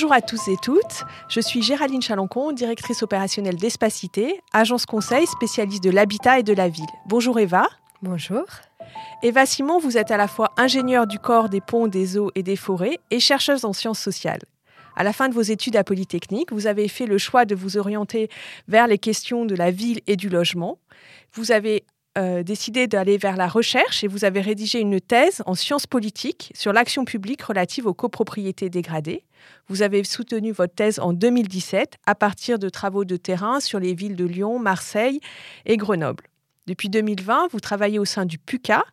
Bonjour à tous et toutes, je suis Géraldine Chalancon, directrice opérationnelle d'Espacité, agence conseil spécialiste de l'habitat et de la ville. Bonjour Eva. Bonjour. Eva Simon, vous êtes à la fois ingénieure du corps des ponts, des eaux et des forêts et chercheuse en sciences sociales. À la fin de vos études à Polytechnique, vous avez fait le choix de vous orienter vers les questions de la ville et du logement. Vous avez euh, décidé d'aller vers la recherche et vous avez rédigé une thèse en sciences politiques sur l'action publique relative aux copropriétés dégradées. Vous avez soutenu votre thèse en 2017 à partir de travaux de terrain sur les villes de Lyon, Marseille et Grenoble. Depuis 2020, vous travaillez au sein du PUCA,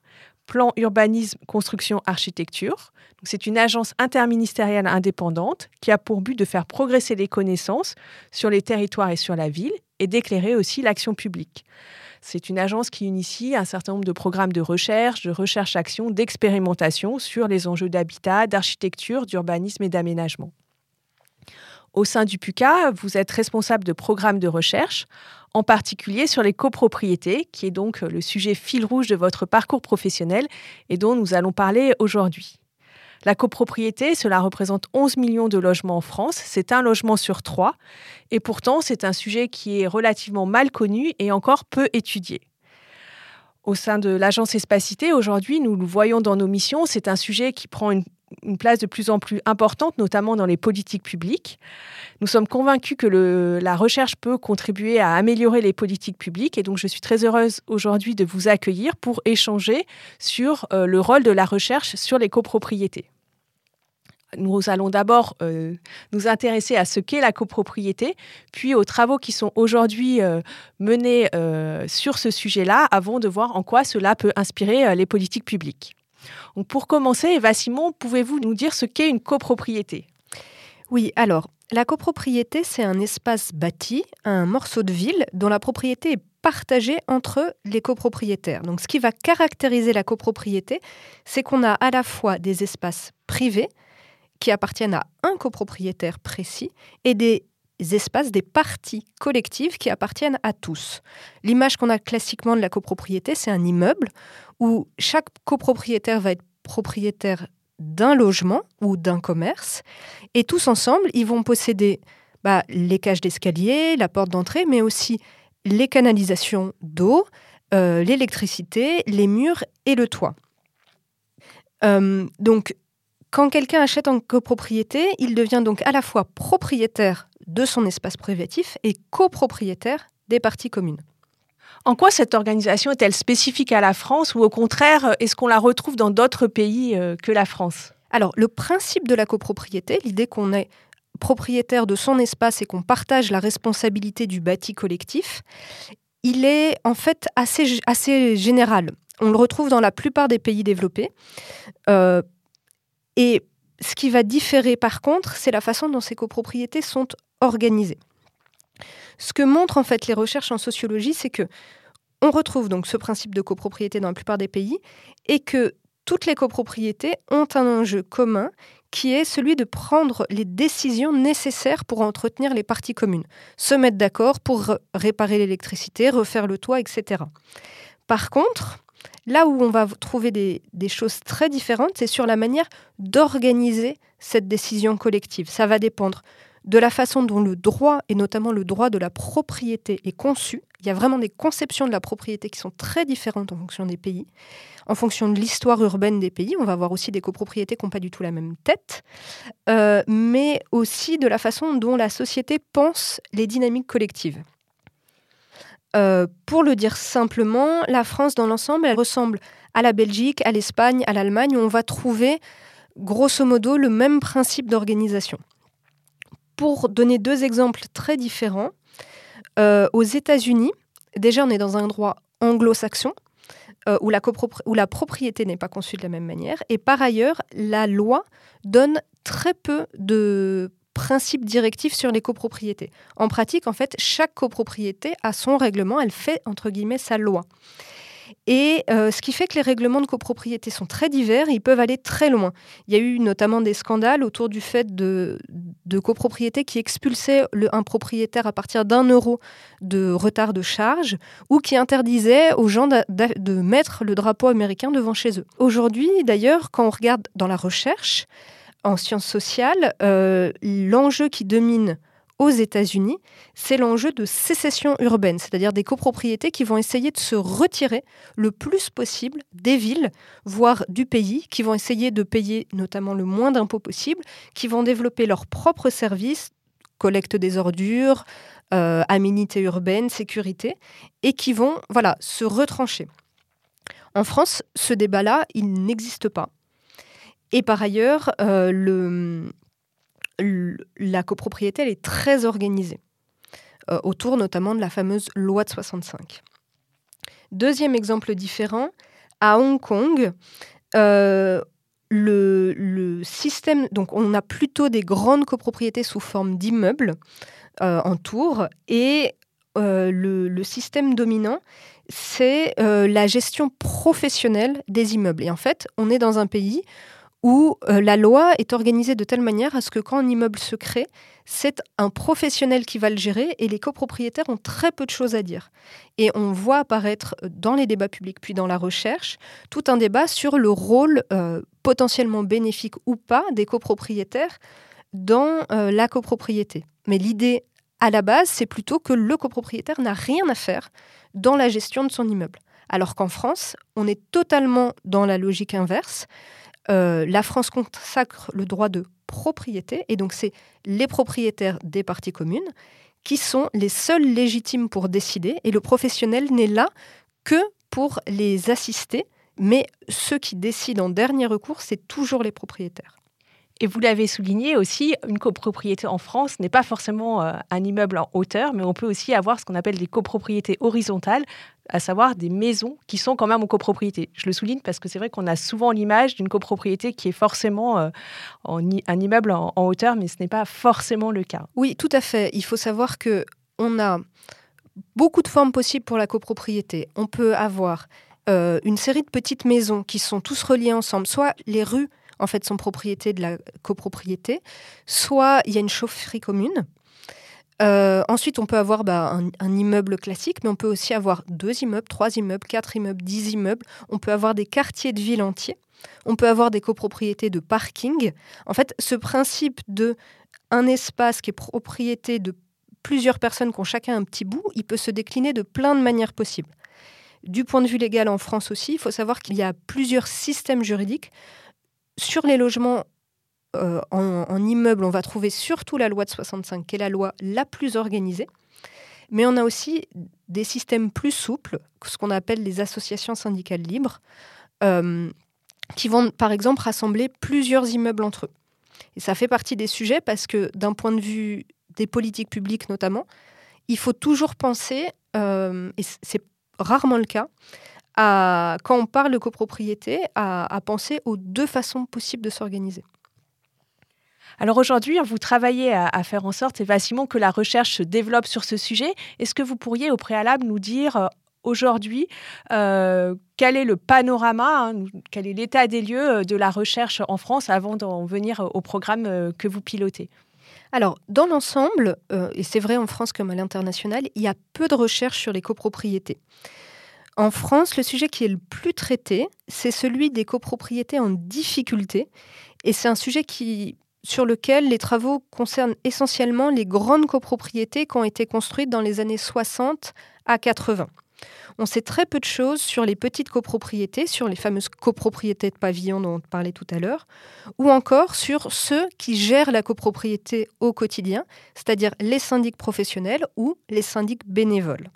Plan Urbanisme Construction Architecture. C'est une agence interministérielle indépendante qui a pour but de faire progresser les connaissances sur les territoires et sur la ville et d'éclairer aussi l'action publique. C'est une agence qui initie un certain nombre de programmes de recherche, de recherche-action, d'expérimentation sur les enjeux d'habitat, d'architecture, d'urbanisme et d'aménagement. Au sein du PUCA, vous êtes responsable de programmes de recherche, en particulier sur les copropriétés, qui est donc le sujet fil rouge de votre parcours professionnel et dont nous allons parler aujourd'hui. La copropriété, cela représente 11 millions de logements en France. C'est un logement sur trois. Et pourtant, c'est un sujet qui est relativement mal connu et encore peu étudié. Au sein de l'agence Espacité, aujourd'hui, nous le voyons dans nos missions, c'est un sujet qui prend une, une, place de plus en plus importante, notamment dans les politiques publiques. Nous sommes convaincus que la recherche peut contribuer à améliorer les politiques publiques et donc je suis très heureuse aujourd'hui de vous accueillir pour échanger sur euh, le rôle de la recherche sur les copropriétés nous allons d'abord euh, nous intéresser à ce qu'est la copropriété, puis aux travaux qui sont aujourd'hui euh, menés sur ce sujet-là, avant de voir en quoi cela peut inspirer les politiques publiques. Pour commencer, Eva Simon, pouvez-vous nous dire ce qu'est une copropriété? Oui, alors, la copropriété, c'est un espace bâti, un morceau de ville dont la propriété est partagée entre les copropriétaires. Donc ce qui va caractériser la copropriété, c'est qu'on a à la fois des espaces privés, qui appartiennent à un copropriétaire précis et des espaces, des parties collectives qui appartiennent à tous. L'image qu'on a classiquement de la copropriété, c'est un immeuble où chaque copropriétaire va être propriétaire d'un logement ou d'un commerce et tous ensemble, ils vont posséder bah, les cages d'escalier, la porte d'entrée, mais aussi les canalisations d'eau, euh, l'électricité, les murs et le toit. Euh, donc quand quelqu'un achète en copropriété, il devient donc à la fois propriétaire de son espace privatif et copropriétaire des parties communes. En quoi cette organisation est-elle spécifique à la France ou au contraire, est-ce qu'on la retrouve dans d'autres pays euh, que la France? Alors, le principe de la copropriété, l'idée qu'on est propriétaire de son espace et qu'on partage la responsabilité du bâti collectif, il est en fait assez, assez général. On le retrouve dans la plupart des pays développés. Euh, et ce qui va différer par contre, c'est la façon dont ces copropriétés sont organisées. Ce que montrent en fait les recherches en sociologie, c'est que on retrouve donc ce principe de copropriété dans la plupart des pays et que toutes les copropriétés ont un enjeu commun qui est celui de prendre les décisions nécessaires pour entretenir les parties communes, se mettre d'accord pour réparer l'électricité, refaire le toit, etc. Par contre, Là où on va trouver des, choses très différentes, c'est sur la manière d'organiser cette décision collective. Ça va dépendre de la façon dont le droit, et notamment le droit de la propriété, est conçu. Il y a vraiment des conceptions de la propriété qui sont très différentes en fonction des pays, en fonction de l'histoire urbaine des pays. On va avoir aussi des copropriétés qui n'ont pas du tout la même tête, euh, mais aussi de la façon dont la société pense les dynamiques collectives. Euh, pour le dire simplement, la France dans l'ensemble, elle ressemble à la Belgique, à l'Espagne, à l'Allemagne, où on va trouver grosso modo le même principe d'organisation. Pour donner deux exemples très différents, euh, aux États-Unis, déjà on est dans un droit anglo-saxon, euh, où, la où la propriété n'est pas conçue de la même manière, et par ailleurs, la loi donne très peu de principe directif sur les copropriétés. En pratique, en fait, chaque copropriété a son règlement, elle fait entre guillemets sa loi. Et euh, ce qui fait que les règlements de copropriété sont très divers, ils peuvent aller très loin. Il y a eu notamment des scandales autour du fait de, de copropriétés qui expulsaient un propriétaire à partir d'un euro de retard de charge ou qui interdisaient aux gens de mettre le drapeau américain devant chez eux. Aujourd'hui, d'ailleurs, quand on regarde dans la recherche, en sciences sociales, euh, l'enjeu qui domine aux États-Unis, c'est l'enjeu de sécession urbaine, c'est-à-dire des copropriétés qui vont essayer de se retirer le plus possible des villes, voire du pays, qui vont essayer de payer notamment le moins d'impôts possible, qui vont développer leurs propres services, collecte des ordures, euh, aménité urbaine, sécurité, et qui vont voilà, se retrancher. En France, ce débat-là, il n'existe pas. Et par ailleurs, euh, la copropriété, elle est très organisée, euh, autour notamment de la fameuse loi de 65. Deuxième exemple différent, à Hong Kong, le, le, système, donc on a plutôt des grandes copropriétés sous forme d'immeubles euh, en tour. Et euh, le, système dominant, c'est euh, la gestion professionnelle des immeubles. Et en fait, on est dans un pays où la loi est organisée de telle manière à ce que quand un immeuble se crée, c'est un professionnel qui va le gérer et les copropriétaires ont très peu de choses à dire. Et on voit apparaître dans les débats publics puis dans la recherche tout un débat sur le rôle potentiellement bénéfique ou pas des copropriétaires dans la copropriété. Mais l'idée à la base, c'est plutôt que le copropriétaire n'a rien à faire dans la gestion de son immeuble. Alors qu'en France, on est totalement dans la logique inverse. Euh, la France consacre le droit de propriété, et donc c'est les propriétaires des parties communes qui sont les seuls légitimes pour décider, et le professionnel n'est là que pour les assister, mais ceux qui décident en dernier recours, c'est toujours les propriétaires. Et vous l'avez souligné aussi, une copropriété en France n'est pas forcément euh, un immeuble en hauteur, mais on peut aussi avoir ce qu'on appelle des copropriétés horizontales, à savoir des maisons qui sont quand même en copropriété. Je le souligne parce que c'est vrai qu'on a souvent l'image d'une copropriété qui est forcément euh, un immeuble en, hauteur, mais ce n'est pas forcément le cas. Oui, tout à fait. Il faut savoir que on a beaucoup de formes possibles pour la copropriété. On peut avoir euh, une série de petites maisons qui sont tous reliées ensemble, soit les rues en fait sont propriété de la copropriété, soit il y a une chaufferie commune. Euh, ensuite, on peut avoir bah, un, immeuble classique, mais on peut aussi avoir deux immeubles, trois immeubles, quatre immeubles, dix immeubles. On peut avoir des quartiers de ville entiers. On peut avoir des copropriétés de parking. En fait, ce principe de un espace qui est propriété de plusieurs personnes qui ont chacun un petit bout, il peut se décliner de plein de manières possibles. Du point de vue légal en France aussi, il faut savoir qu'il y a plusieurs systèmes juridiques sur les logements euh, en, immeuble, on va trouver surtout la loi de 65, qui est la loi la plus organisée. Mais on a aussi des systèmes plus souples, ce qu'on appelle les associations syndicales libres, euh, qui vont par exemple rassembler plusieurs immeubles entre eux. Et ça fait partie des sujets parce que d'un point de vue des politiques publiques notamment, il faut toujours penser, euh, et c'est rarement le cas, quand on parle de copropriété, à, penser aux deux façons possibles de s'organiser. Alors aujourd'hui, vous travaillez à, faire en sorte, effectivement, que la recherche se développe sur ce sujet. Est-ce que vous pourriez au préalable nous dire euh, aujourd'hui euh, quel est le panorama, hein, quel est l'état des lieux euh, de la recherche en France avant d'en venir au programme que vous pilotez? Alors, dans l'ensemble, et c'est vrai en France comme à l'international, il y a peu de recherches sur les copropriétés. En France, le sujet qui est le plus traité, c'est celui des copropriétés en difficulté. Et c'est un sujet qui, sur lequel les travaux concernent essentiellement les grandes copropriétés qui ont été construites dans les années 60 à 80. On sait très peu de choses sur les petites copropriétés, sur les fameuses copropriétés de pavillons dont on parlait tout à l'heure, ou encore sur ceux qui gèrent la copropriété au quotidien, c'est-à-dire les syndics professionnels ou les syndics bénévoles.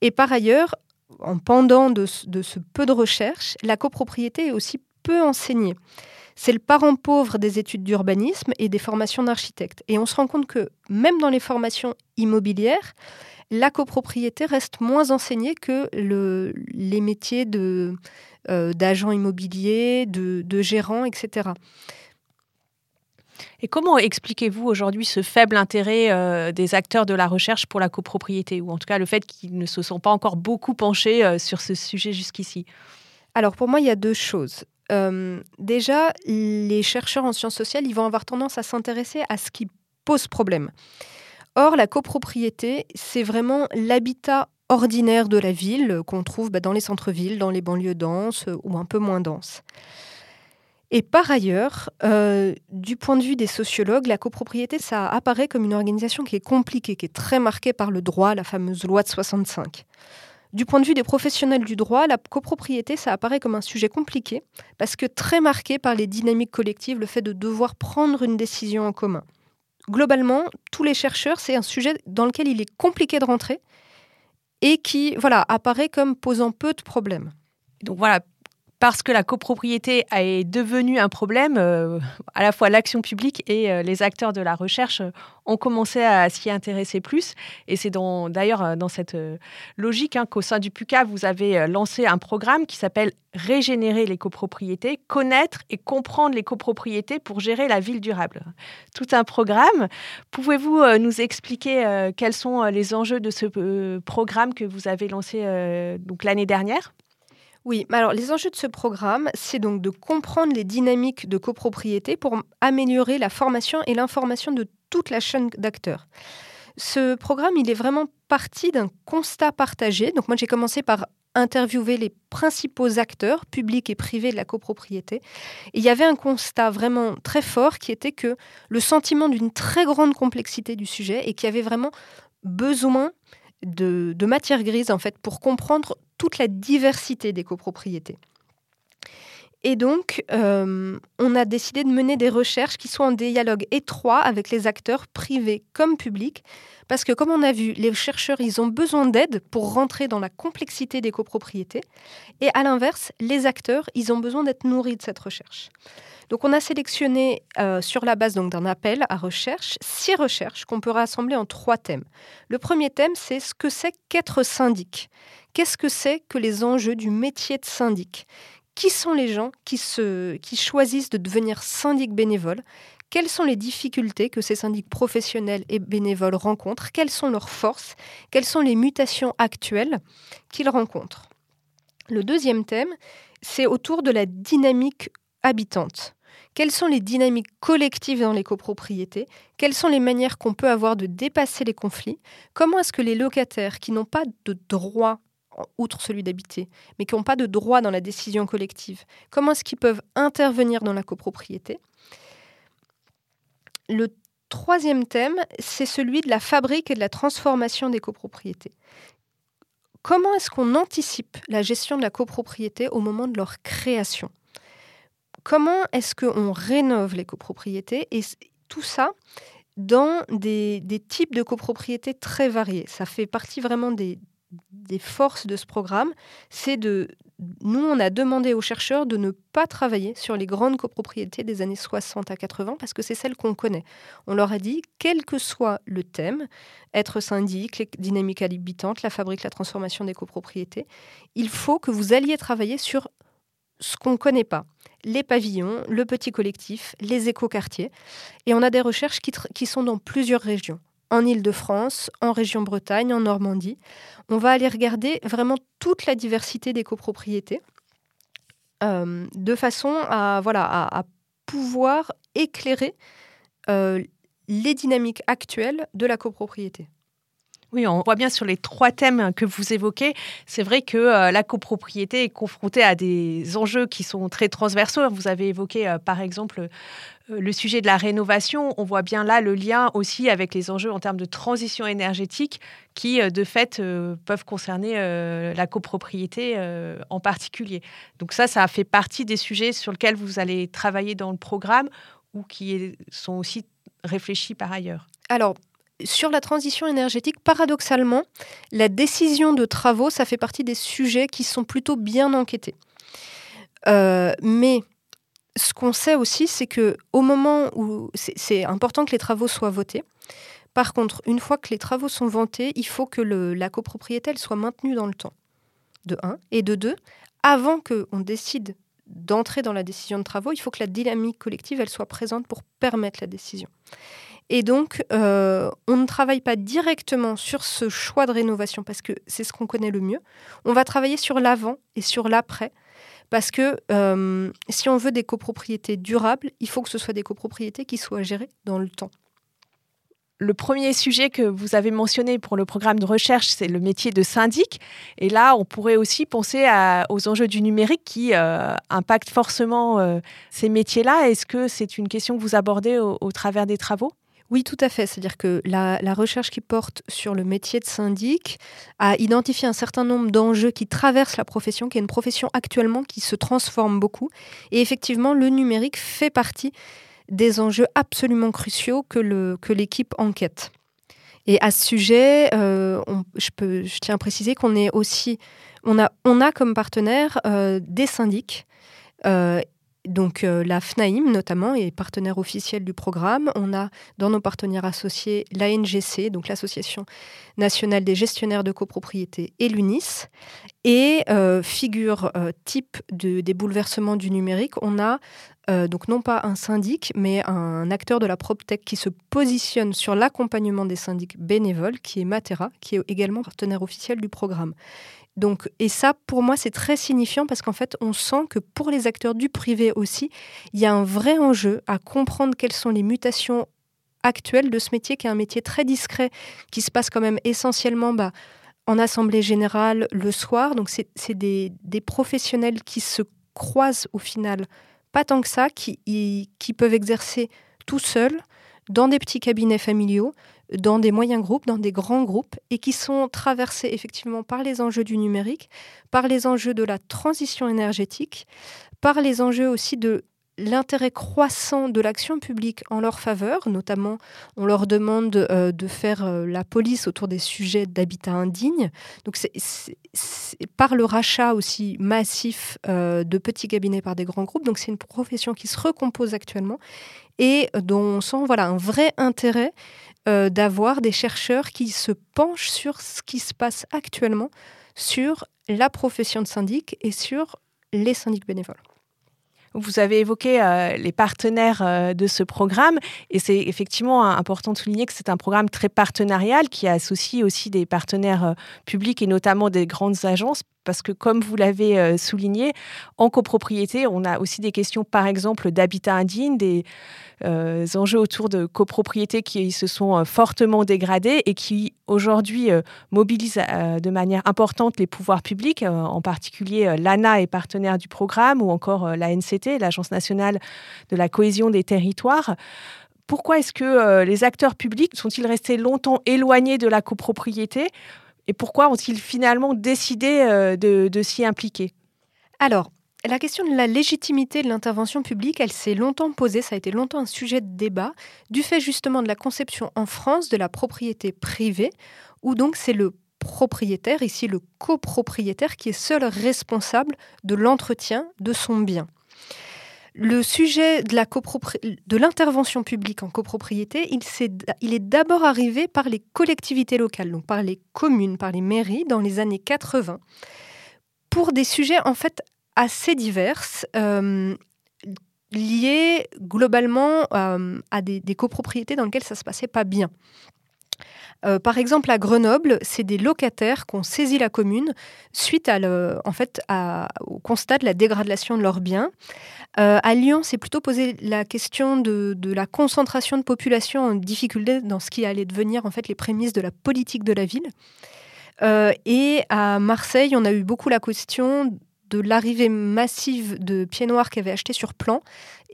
Et par ailleurs, en pendant de, ce peu de recherche, la copropriété est aussi peu enseignée. C'est le parent pauvre des études d'urbanisme et des formations d'architectes. Et on se rend compte que même dans les formations immobilières, la copropriété reste moins enseignée que les métiers euh, d'agent immobilier, de, de gérant, etc. Et comment expliquez-vous aujourd'hui ce faible intérêt euh, des acteurs de la recherche pour la copropriété, ou en tout cas le fait qu'ils ne se sont pas encore beaucoup penchés euh, sur ce sujet jusqu'ici? Alors pour moi, il y a deux choses. Euh, déjà, les chercheurs en sciences sociales, ils vont avoir tendance à s'intéresser à ce qui pose problème. Or, la copropriété, c'est vraiment l'habitat ordinaire de la ville qu'on trouve bah, dans les centres-villes, dans les banlieues denses ou un peu moins denses. Et par ailleurs, euh, du point de vue des sociologues, la copropriété, ça apparaît comme une organisation qui est compliquée, qui est très marquée par le droit, la fameuse loi de 65. Du point de vue des professionnels du droit, la copropriété, ça apparaît comme un sujet compliqué, parce que très marqué par les dynamiques collectives, le fait de devoir prendre une décision en commun. Globalement, tous les chercheurs, c'est un sujet dans lequel il est compliqué de rentrer et qui voilà, apparaît comme posant peu de problèmes. Donc voilà, parce que la copropriété est devenue un problème, euh, à la fois l'action publique et euh, les acteurs de la recherche euh, ont commencé à s'y intéresser plus. Et c'est d'ailleurs dans cette logique hein, qu'au sein du PUCA, vous avez lancé un programme qui s'appelle Régénérer les copropriétés, connaître et comprendre les copropriétés pour gérer la ville durable. Tout un programme. Pouvez-vous nous expliquer quels sont les enjeux de ce programme que vous avez lancé l'année dernière? Oui, alors les enjeux de ce programme, c'est donc de comprendre les dynamiques de copropriété pour améliorer la formation et l'information de toute la chaîne d'acteurs. Ce programme, il est vraiment parti d'un constat partagé. Donc moi, j'ai commencé par interviewer les principaux acteurs, publics et privés de la copropriété. Il y avait un constat vraiment très fort qui était que le sentiment d'une très grande complexité du sujet et qu'il y avait vraiment besoin de, de matière grise en fait pour comprendre toute la diversité des copropriétés. Et donc, euh, on a décidé de mener des recherches qui soient en dialogue étroit avec les acteurs privés comme publics, parce que comme on a vu, les chercheurs, ils ont besoin d'aide pour rentrer dans la complexité des copropriétés, et à l'inverse, les acteurs, ils ont besoin d'être nourris de cette recherche. Donc, on a sélectionné euh, sur la base d'un appel à recherche six recherches qu'on peut rassembler en trois thèmes. Le premier thème, c'est ce que c'est qu'être syndic. Qu'est-ce que c'est que les enjeux du métier de syndic? Qui sont les gens qui, se, qui choisissent de devenir syndic bénévole? Quelles sont les difficultés que ces syndics professionnels et bénévoles rencontrent? Quelles sont leurs forces? Quelles sont les mutations actuelles qu'ils rencontrent? Le deuxième thème, c'est autour de la dynamique habitante. Quelles sont les dynamiques collectives dans les copropriétés Quelles sont les manières qu'on peut avoir de dépasser les conflits? Comment est-ce que les locataires qui n'ont pas de droit outre celui d'habiter, mais qui n'ont pas de droit dans la décision collective, comment est-ce qu'ils peuvent intervenir dans la copropriété? Le troisième thème, c'est celui de la fabrique et de la transformation des copropriétés. Comment est-ce qu'on anticipe la gestion de la copropriété au moment de leur création? Comment est-ce qu'on rénove les copropriétés Et tout ça dans des, types de copropriétés très variés? Ça fait partie vraiment des, des forces de ce programme, c'est de... Nous, on a demandé aux chercheurs de ne pas travailler sur les grandes copropriétés des années 60 à 80 parce que c'est celles qu'on connaît. On leur a dit, quel que soit le thème, être syndic, les dynamiques habitantes, la fabrique, la transformation des copropriétés, il faut que vous alliez travailler sur ce qu'on ne connaît pas. Les pavillons, le petit collectif, les écoquartiers. Et on a des recherches qui, sont dans plusieurs régions en Île-de-France, en région Bretagne, en Normandie. On va aller regarder vraiment toute la diversité des copropriétés euh, de façon à, pouvoir éclairer euh, les dynamiques actuelles de la copropriété. Oui, on voit bien sur les trois thèmes que vous évoquez, c'est vrai que euh, la copropriété est confrontée à des enjeux qui sont très transversaux. Vous avez évoqué euh, par exemple euh, le sujet de la rénovation. On voit bien là le lien aussi avec les enjeux en termes de transition énergétique qui, de fait, peuvent concerner la copropriété en particulier. Donc ça, ça fait partie des sujets sur lesquels vous allez travailler dans le programme ou qui sont aussi réfléchis par ailleurs. Alors, sur la transition énergétique, paradoxalement, la décision de travaux, ça fait partie des sujets qui sont plutôt bien enquêtés. Euh, mais ce qu'on sait aussi, c'est que au moment où c'est important que les travaux soient votés. Par contre, une fois que les travaux sont votés, il faut que la copropriété soit maintenue dans le temps. De 1 et de 2, avant qu'on décide d'entrer dans la décision de travaux, il faut que la dynamique collective elle soit présente pour permettre la décision. Et donc, euh, on ne travaille pas directement sur ce choix de rénovation parce que c'est ce qu'on connaît le mieux. On va travailler sur l'avant et sur l'après. Parce que euh, si on veut des copropriétés durables, il faut que ce soit des copropriétés qui soient gérées dans le temps. Le premier sujet que vous avez mentionné pour le programme de recherche, c'est le métier de syndic. Et là, on pourrait aussi penser aux enjeux du numérique qui euh, impactent forcément euh, ces métiers-là. Est-ce que c'est une question que vous abordez au, travers des travaux? Oui, tout à fait. C'est-à-dire que la, recherche qui porte sur le métier de syndic a identifié un certain nombre d'enjeux qui traversent la profession, qui est une profession actuellement qui se transforme beaucoup. Et effectivement, le numérique fait partie des enjeux absolument cruciaux que l'équipe enquête. Et à ce sujet, euh, je, tiens à préciser qu'on est aussi, on a, on a comme partenaire euh, des syndics. Euh, donc la FNAIM notamment est partenaire officiel du programme. On a dans nos partenaires associés l'ANGC, donc l'Association nationale des gestionnaires de copropriété et l'UNIS. Et figure type de, des bouleversements du numérique, on a euh, donc non pas un syndic, mais un acteur de la PropTech qui se positionne sur l'accompagnement des syndics bénévoles, qui est Matera, qui est également partenaire officiel du programme. Donc, et ça, pour moi, c'est très signifiant parce qu'en fait, on sent que pour les acteurs du privé aussi, il y a un vrai enjeu à comprendre quelles sont les mutations actuelles de ce métier, qui est un métier très discret, qui se passe quand même essentiellement bah, en assemblée générale le soir. Donc, c'est des, professionnels qui se croisent au final pas tant que ça, qui peuvent exercer tout seuls dans des petits cabinets familiaux, dans des moyens groupes, dans des grands groupes, et qui sont traversés effectivement par les enjeux du numérique, par les enjeux de la transition énergétique, par les enjeux aussi de l'intérêt croissant de l'action publique en leur faveur, notamment on leur demande euh, de faire euh, la police autour des sujets d'habitat indigne. Donc c'est par le rachat aussi massif euh, de petits cabinets par des grands groupes. Donc c'est une profession qui se recompose actuellement et dont on sent voilà un vrai intérêt d'avoir des chercheurs qui se penchent sur ce qui se passe actuellement sur la profession de syndic et sur les syndics bénévoles. Vous avez évoqué euh, les partenaires euh, de ce programme et c'est effectivement important de souligner que c'est un programme très partenarial qui associe aussi des partenaires euh, publics et notamment des grandes agences parce que comme vous l'avez euh, souligné, en copropriété, on a aussi des questions, par exemple, d'habitat indigne, des euh, enjeux autour de copropriété qui se sont euh, fortement dégradés et qui aujourd'hui mobilisent de manière importante les pouvoirs publics, en particulier l'ANA est partenaire du programme ou encore la NCT, l'Agence nationale de la cohésion des territoires. Pourquoi est-ce que les acteurs publics sont-ils restés longtemps éloignés de la copropriété? Et pourquoi ont-ils finalement décidé euh, de, s'y impliquer? Alors, la question de la légitimité de l'intervention publique, elle s'est longtemps posée, ça a été longtemps un sujet de débat, du fait justement de la conception en France de la propriété privée, où donc c'est le propriétaire, ici le copropriétaire, qui est seul responsable de l'entretien de son bien. Le sujet de l'intervention publique en copropriété, il, est d'abord arrivé par les collectivités locales, donc par les communes, par les mairies dans les années 80, pour des sujets en fait assez divers, euh, liés globalement euh, à des, copropriétés dans lesquelles ça se passait pas bien. Euh, par exemple, à Grenoble, c'est des locataires qui ont saisi la commune suite à en fait, au constat de la dégradation de leurs biens. Euh, à Lyon, c'est plutôt posé la question de, la concentration de population en difficulté dans ce qui allait devenir en fait les prémices de la politique de la ville. Euh, et à Marseille, on a eu beaucoup la question de l'arrivée massive de pieds noirs qui avaient acheté sur plan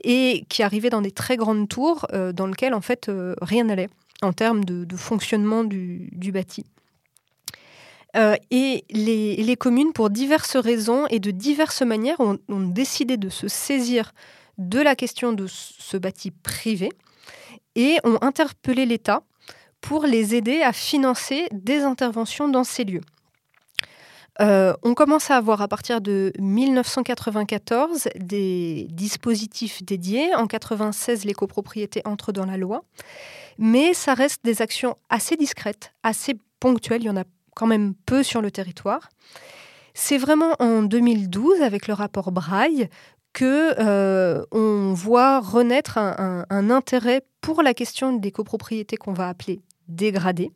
et qui arrivaient dans des très grandes tours dans lesquelles en fait rien n'allait en termes de, fonctionnement du bâti. Euh, et les, communes, pour diverses raisons et de diverses manières, ont, décidé de se saisir de la question de ce bâti privé et ont interpellé l'État pour les aider à financer des interventions dans ces lieux. Euh, on commence à avoir à partir de 1994 des dispositifs dédiés. En 1996, les copropriétés entrent dans la loi. Mais ça reste des actions assez discrètes, assez ponctuelles. Il y en a quand même peu sur le territoire. C'est vraiment en 2012, avec le rapport Braille, que euh, on voit renaître un, intérêt pour la question des copropriétés qu'on va appeler dégradées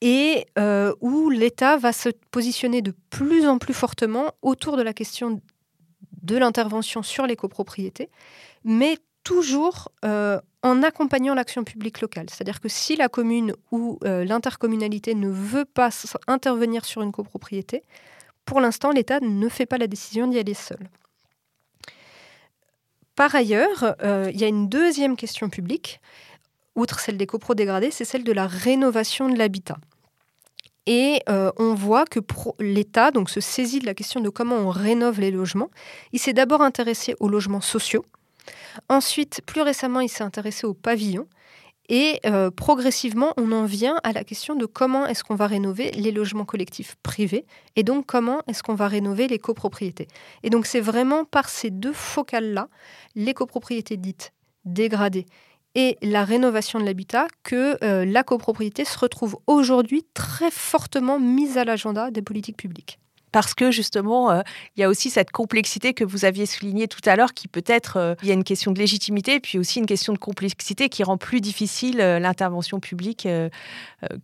et euh, où l'État va se positionner de plus en plus fortement autour de la question de l'intervention sur les copropriétés, mais toujours en accompagnant l'action publique locale. C'est-à-dire que si la commune ou l'intercommunalité ne veut pas intervenir sur une copropriété, pour l'instant, l'État ne fait pas la décision d'y aller seul. Par ailleurs, il y a une deuxième question publique, outre celle des copros dégradés, c'est celle de la rénovation de l'habitat. Et euh, on voit que l'État donc se saisit de la question de comment on rénove les logements. Il s'est d'abord intéressé aux logements sociaux. Ensuite, plus récemment, il s'est intéressé aux pavillons. Et euh, progressivement, on en vient à la question de comment est-ce qu'on va rénover les logements collectifs privés et donc comment est-ce qu'on va rénover les copropriétés. Et donc c'est vraiment par ces deux focales-là, les copropriétés dites dégradées et la rénovation de l'habitat que euh, la copropriété se retrouve aujourd'hui très fortement mise à l'agenda des politiques publiques parce que justement, euh, il y a aussi cette complexité que vous aviez soulignée tout à l'heure, qui peut-être, euh, il y a une question de légitimité, puis aussi une question de complexité qui rend plus difficile l'intervention publique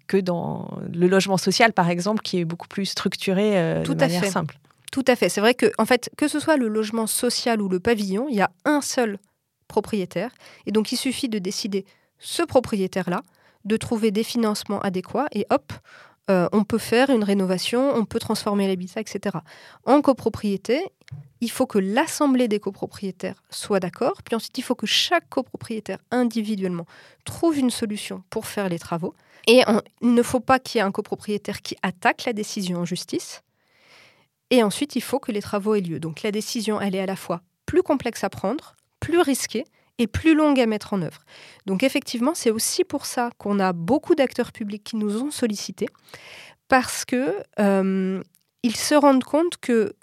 que dans le logement social, par exemple, qui est beaucoup plus structuré tout de à manière fait. simple. Tout à fait. C'est vrai que, en fait, que ce soit le logement social ou le pavillon, il y a un seul propriétaire. Et donc, il suffit de décider ce propriétaire-là, de trouver des financements adéquats et hop, euh, on peut faire une rénovation, on peut transformer l'habitat, etc. En copropriété, il faut que l'assemblée des copropriétaires soit d'accord, puis ensuite il faut que chaque copropriétaire individuellement trouve une solution pour faire les travaux. Et il ne faut pas qu'il y ait un copropriétaire qui attaque la décision en justice. Et ensuite, il faut que les travaux aient lieu. Donc la décision, elle est à la fois plus complexe à prendre, plus risquée plus longue à mettre en œuvre. Donc effectivement, c'est aussi pour ça qu'on a beaucoup d'acteurs publics qui nous ont sollicités, parce que euh, ils se rendent compte que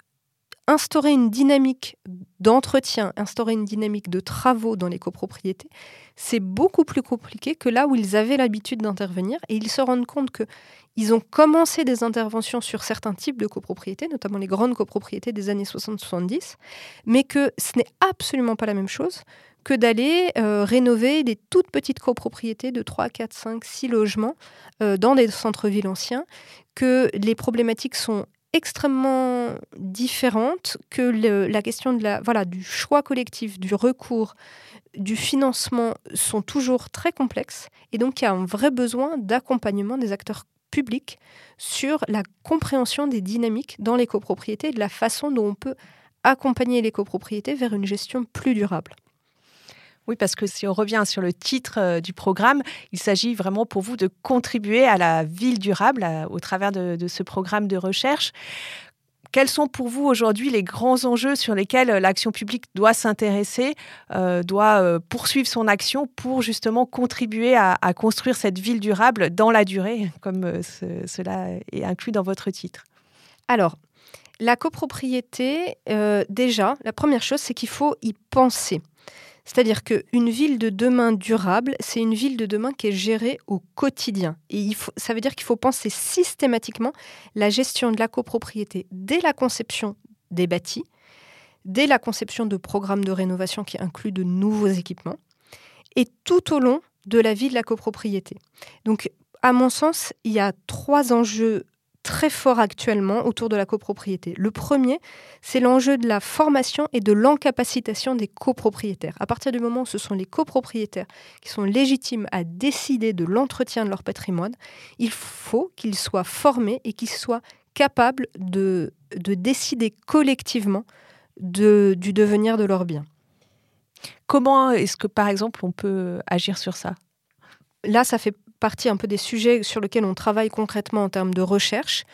instaurer une dynamique d'entretien, instaurer une dynamique de travaux dans les copropriétés, c'est beaucoup plus compliqué que là où ils avaient l'habitude d'intervenir. Et ils se rendent compte que ils ont commencé des interventions sur certains types de copropriétés, notamment les grandes copropriétés des années 60-70, mais que ce n'est absolument pas la même chose que d'aller euh, rénover des toutes petites copropriétés de 3, 4, 5, 6 logements euh, dans des centres-villes anciens, que les problématiques sont extrêmement différentes, que la question de la, voilà, du choix collectif, du recours, du financement sont toujours très complexes, et donc il y a un vrai besoin d'accompagnement des acteurs publics sur la compréhension des dynamiques dans les copropriétés et de la façon dont on peut accompagner les copropriétés vers une gestion plus durable. Oui, parce que si on revient sur le titre euh, du programme, il s'agit vraiment pour vous de contribuer à la ville durable au travers de, ce programme de recherche. Quels sont pour vous aujourd'hui les grands enjeux sur lesquels euh, l'action publique doit s'intéresser, euh, doit poursuivre son action pour justement contribuer à, construire cette ville durable dans la durée, comme cela est inclus dans votre titre? Alors, la copropriété, déjà, la première chose, c'est qu'il faut y penser. C'est-à-dire qu'une ville de demain durable, c'est une ville de demain qui est gérée au quotidien. Et ça veut dire qu'il faut penser systématiquement la gestion de la copropriété dès la conception des bâtis, dès la conception de programmes de rénovation qui incluent de nouveaux équipements, et tout au long de la vie de la copropriété. Donc, à mon sens, il y a trois enjeux très fort actuellement autour de la copropriété. Le premier, c'est l'enjeu de la formation et de l'encapacitation des copropriétaires. À partir du moment où ce sont les copropriétaires qui sont légitimes à décider de l'entretien de leur patrimoine, il faut qu'ils soient formés et qu'ils soient capables de, de décider collectivement de, du devenir de leurs biens. Comment est-ce que, par exemple, on peut agir sur ça? Là, ça fait partie un peu des sujets sur lesquels on travaille concrètement en termes de recherche.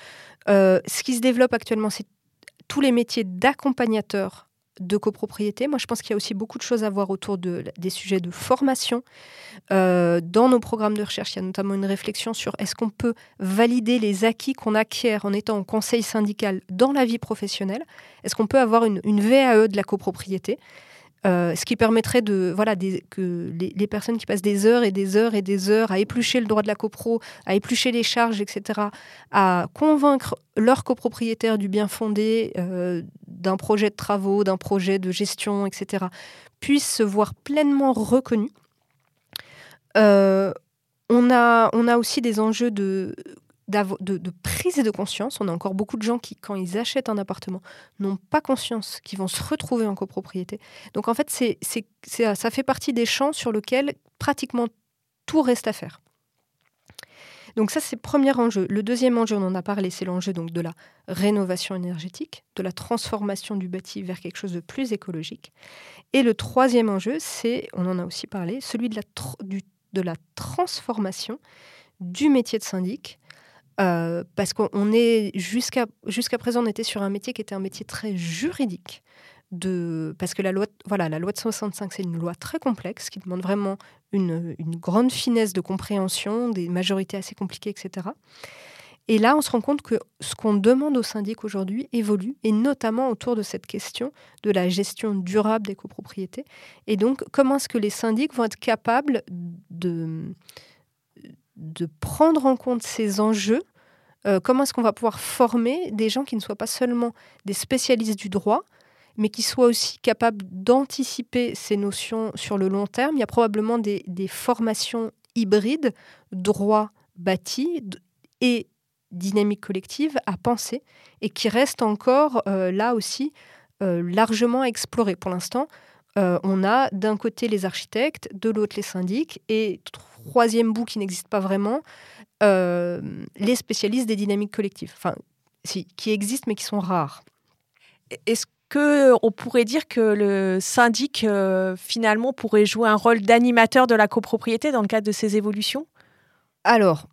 Euh, ce qui se développe actuellement, c'est tous les métiers d'accompagnateur de copropriété. Moi, je pense qu'il y a aussi beaucoup de choses à voir autour de, des sujets de formation. Euh, dans nos programmes de recherche, il y a notamment une réflexion sur est-ce qu'on peut valider les acquis qu'on acquiert en étant en conseil syndical dans la vie professionnelle? Est-ce qu'on peut avoir une, une VAE de la copropriété? Euh, ce qui permettrait de voilà que les, personnes qui passent des heures et des heures et des heures à éplucher le droit de la copro, à éplucher les charges, etc., à convaincre leurs copropriétaires du bien fondé euh, d'un projet de travaux, d'un projet de gestion, etc., puissent se voir pleinement reconnus. Euh, on a aussi des enjeux de de, de, prise de conscience. On a encore beaucoup de gens qui, quand ils achètent un appartement, n'ont pas conscience qu'ils vont se retrouver en copropriété. Donc en fait, c'est, ça fait partie des champs sur lesquels pratiquement tout reste à faire. Donc ça, c'est le premier enjeu. Le deuxième enjeu, on en a parlé, c'est l'enjeu donc de la rénovation énergétique, de la transformation du bâti vers quelque chose de plus écologique. Et le troisième enjeu, c'est, on en a aussi parlé, celui de la transformation du métier de syndic. Euh, parce qu'on est jusqu'à jusqu'à présent on était sur un métier qui était un métier très juridique de parce que la loi voilà la loi de 65 c'est une loi très complexe qui demande vraiment une, une, grande finesse de compréhension des majorités assez compliquées etc et là on se rend compte que ce qu'on demande aux syndics aujourd'hui évolue et notamment autour de cette question de la gestion durable des copropriétés. Et donc comment est-ce que les syndics vont être capables de de prendre en compte ces enjeux euh, comment est-ce qu'on va pouvoir former des gens qui ne soient pas seulement des spécialistes du droit, mais qui soient aussi capables d'anticiper ces notions sur le long terme? Il y a probablement des, formations hybrides, droit bâti et dynamique collective à penser et qui restent encore euh, là aussi euh, largement explorées. Pour l'instant, on a d'un côté les architectes, de l'autre les syndics et troisième bout qui n'existe pas vraiment, euh, les spécialistes des dynamiques collectives, enfin, qui existent mais qui sont rares. Est-ce que on pourrait dire que le syndic euh, finalement pourrait jouer un rôle d'animateur de la copropriété dans le cadre de ces évolutions? Alors,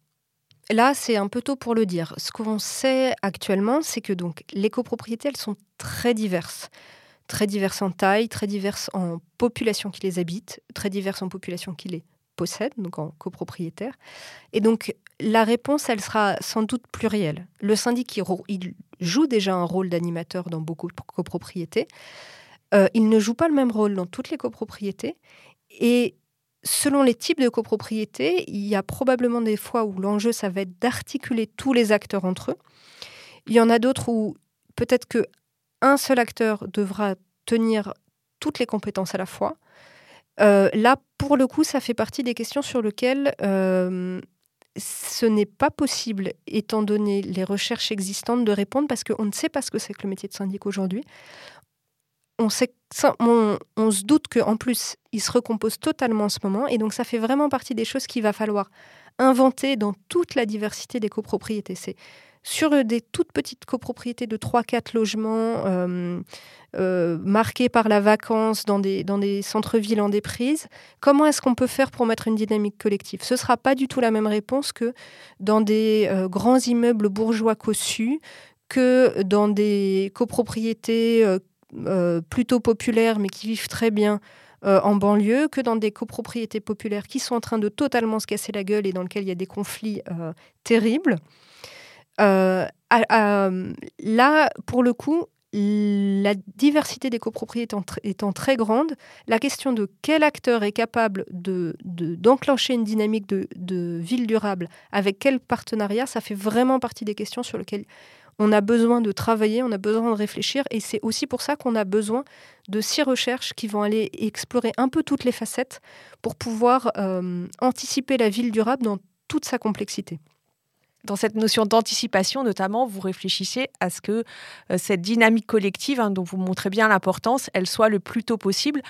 là, c'est un peu tôt pour le dire. Ce qu'on sait actuellement, c'est que donc les copropriétés, elles sont très diverses très diverses en taille, très diverses en population qui les habite, très diverses en population qui les possède, donc en copropriétaire. Et donc, la réponse, elle sera sans doute plurielle. Le syndic, il, joue déjà un rôle d'animateur dans beaucoup de copropriétés. Euh, il ne joue pas le même rôle dans toutes les copropriétés. Et selon les types de copropriétés, il y a probablement des fois où l'enjeu, ça va être d'articuler tous les acteurs entre eux. Il y en a d'autres où peut-être que un seul acteur devra tenir toutes les compétences à la fois. Euh, là, pour le coup, ça fait partie des questions sur lesquelles euh, ce n'est pas possible, étant donné les recherches existantes, de répondre parce qu'on ne sait pas ce que c'est que le métier de syndic aujourd'hui. On, se doute qu'en plus, il se recompose totalement en ce moment. Et donc, ça fait vraiment partie des choses qu'il va falloir inventer dans toute la diversité des copropriétés. Sur des toutes petites copropriétés de 3-4 logements euh, euh, marqués par la vacance dans des, centres-villes en déprise, comment est-ce qu'on peut faire pour mettre une dynamique collective? Ce ne sera pas du tout la même réponse que dans des euh, grands immeubles bourgeois cossus, que dans des copropriétés plutôt populaires mais qui vivent très bien en banlieue que dans des copropriétés populaires qui sont en train de totalement se casser la gueule et dans lesquelles il y a des conflits terribles. Euh, là, pour le coup, la diversité des copropriétés étant, très grande, la question de quel acteur est capable d'enclencher de, une dynamique de, de, ville durable avec quel partenariat, ça fait vraiment partie des questions sur lesquelles on a besoin de travailler, on a besoin de réfléchir, et c'est aussi pour ça qu'on a besoin de six recherches qui vont aller explorer un peu toutes les facettes pour pouvoir euh, anticiper la ville durable dans toute sa complexité dans cette notion d'anticipation, notamment, vous réfléchissez à ce que euh, cette dynamique collective, hein, dont vous montrez bien l'importance, elle soit le plus tôt possible.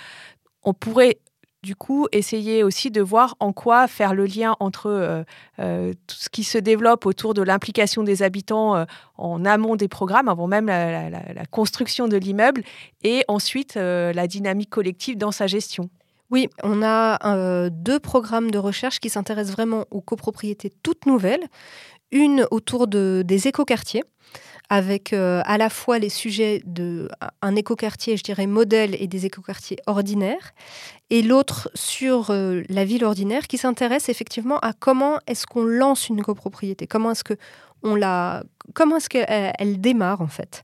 On pourrait du coup essayer aussi de voir en quoi faire le lien entre euh, euh, tout ce qui se développe autour de l'implication des habitants en amont des programmes, avant même la, la construction de l'immeuble, et ensuite la dynamique collective dans sa gestion. Oui, on a deux programmes de recherche qui s'intéressent vraiment aux copropriétés toutes nouvelles une autour de, des écoquartiers avec euh, à la fois les sujets d'un écoquartier, je dirais, modèle et des écoquartiers ordinaires, et l'autre sur euh, la ville ordinaire qui s'intéresse effectivement à comment est-ce qu'on lance une copropriété, comment est-ce est-ce qu'elle démarre en fait.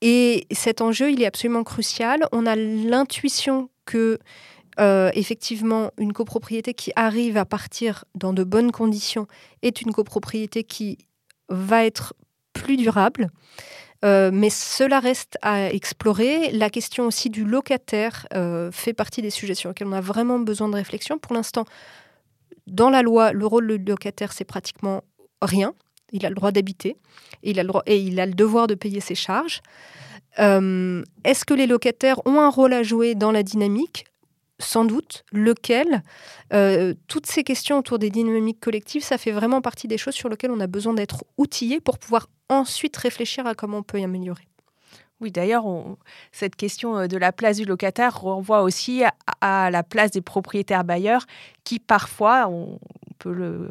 Et cet enjeu, il est absolument crucial. On a l'intuition que euh, effectivement, une copropriété qui arrive à partir dans de bonnes conditions est une copropriété qui va être plus durable. Euh, mais cela reste à explorer. La question aussi du locataire euh, fait partie des sujets sur lesquels on a vraiment besoin de réflexion. Pour l'instant, dans la loi, le rôle du locataire, c'est pratiquement rien. il a le droit d'habiter et il a le devoir de payer ses charges. Est-ce que les locataires ont un rôle à jouer dans la dynamique? Sans doute, lequel, euh, toutes ces questions autour des dynamiques collectives, ça fait vraiment partie des choses sur lesquelles on a besoin d'être outillé pour pouvoir ensuite réfléchir à comment on peut y améliorer. Oui, d'ailleurs, cette question euh, de la place du locataire renvoie aussi à, la place des propriétaires bailleurs qui parfois, on, peut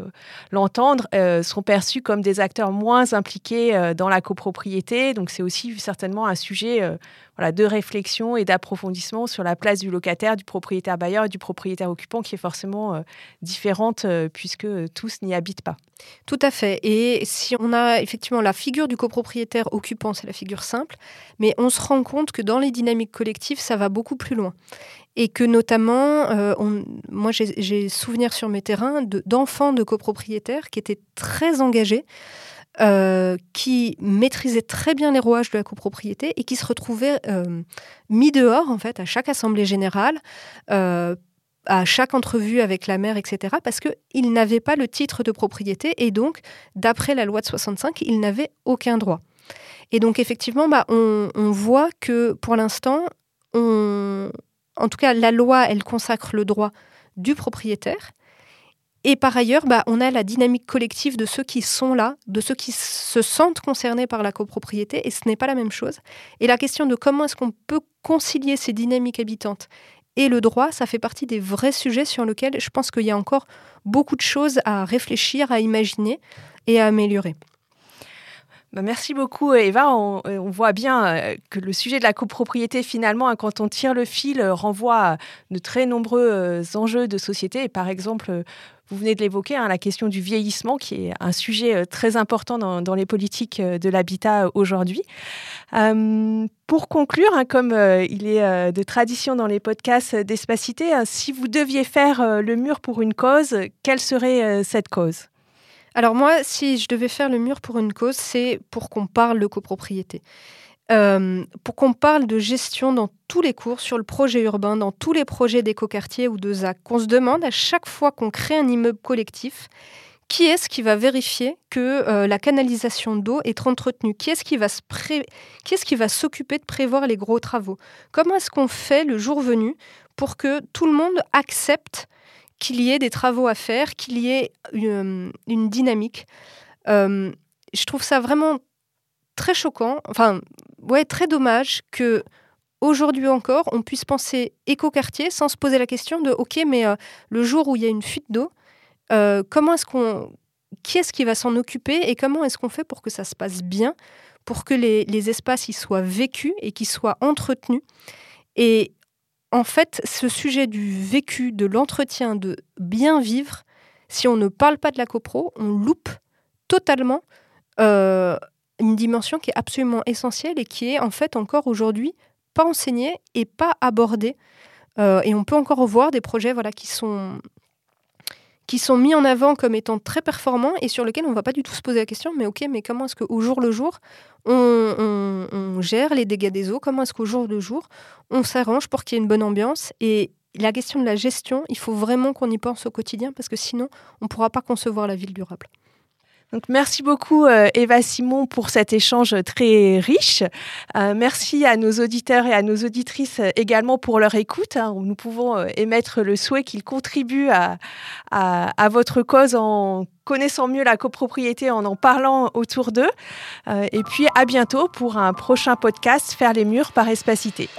l'entendre, euh, sont perçus comme des acteurs moins impliqués euh, dans la copropriété. Donc c'est aussi certainement un sujet euh, voilà, de réflexion et d'approfondissement sur la place du locataire, du propriétaire bailleur et du propriétaire occupant qui est forcément différente puisque tous n'y habitent pas. Tout à fait. Et si on a effectivement la figure du copropriétaire occupant, c'est la figure simple, mais on se rend compte que dans les dynamiques collectives, ça va beaucoup plus loin et que notamment, euh, moi j'ai souvenir sur mes terrains d'enfants de, copropriétaires qui étaient très engagés, euh, qui maîtrisaient très bien les rouages de la copropriété et qui se retrouvaient euh, mis dehors en fait à chaque assemblée générale. à chaque entrevue avec la maire, etc., parce qu'ils n'avaient pas le titre de propriété et donc, d'après la loi de 65, ils n'avaient aucun droit. Et donc, effectivement, bah, on, on voit que pour l'instant, on, en tout cas, la loi, elle consacre le droit du propriétaire. Et par ailleurs, bah, on a la dynamique collective de ceux qui sont là, de ceux qui se sentent concernés par la copropriété, et ce n'est pas la même chose. Et la question de comment est-ce qu'on peut concilier ces dynamiques habitantes et le droit, ça fait partie des vrais sujets sur lesquels je pense qu'il y a encore beaucoup de choses à réfléchir, à imaginer et à améliorer. Bah, merci beaucoup Eva. On, euh, voit bien euh, que le sujet de la copropriété, finalement, hein, quand on tire le fil, euh, renvoie à de très nombreux enjeux de société. Et par exemple, vous venez de l'évoquer, hein, la question du vieillissement, qui est un sujet très important dans, les politiques de l'habitat aujourd'hui. pour conclure, hein, comme il est de tradition dans les podcasts d'Espacité, si vous deviez faire le mur pour une cause, quelle serait cette cause? Alors moi, si je devais faire le mur pour une cause, c'est pour qu'on parle de copropriété. Euh, pour qu'on parle de gestion dans tous les cours, sur le projet urbain, dans tous les projets d'écoquartier ou de ZAC, qu'on se demande à chaque fois qu'on crée un immeuble collectif, qui est-ce qui va vérifier que euh, la canalisation d'eau est entretenue? Qui est-ce qui va se qui est-ce qui va s'occuper de prévoir les gros travaux? Comment est-ce qu'on fait le jour venu pour que tout le monde accepte qu'il y ait des travaux à faire, qu'il y ait une, dynamique. Euh, je trouve ça vraiment très choquant, enfin, ouais, très dommage que aujourd'hui encore, on puisse penser écoquartier sans se poser la question de OK, mais euh, le jour où il y a une fuite d'eau, euh, comment est-ce qu'on, qui est-ce qui va s'en occuper et comment est-ce qu'on fait pour que ça se passe bien, pour que les, les espaces y soient vécus et qu'ils soient entretenus? Et en fait, ce sujet du vécu, de l'entretien, de bien vivre, si on ne parle pas de la copro, on loupe totalement euh, une dimension qui est absolument essentielle et qui est en fait encore aujourd'hui pas enseignée et pas abordée. Euh, et on peut encore voir des projets voilà, qui sont qui sont mis en avant comme étant très performants et sur lesquels on ne va pas du tout se poser la question, mais ok, mais comment est-ce qu'au jour le jour, on, gère les dégâts des eaux? Comment est-ce qu'au jour le jour, on s'arrange pour qu'il y ait une bonne ambiance? Et la question de la gestion, il faut vraiment qu'on y pense au quotidien parce que sinon, on ne pourra pas concevoir la ville durable. Donc, merci beaucoup euh, Eva Simon pour cet échange très riche. Euh, merci à nos auditeurs et à nos auditrices également pour leur écoute. Hein. Nous pouvons euh, émettre le souhait qu'ils contribuent à, votre cause en connaissant mieux la copropriété, en en parlant autour d'eux. et puis à bientôt pour un prochain podcast Faire les murs par Espacité.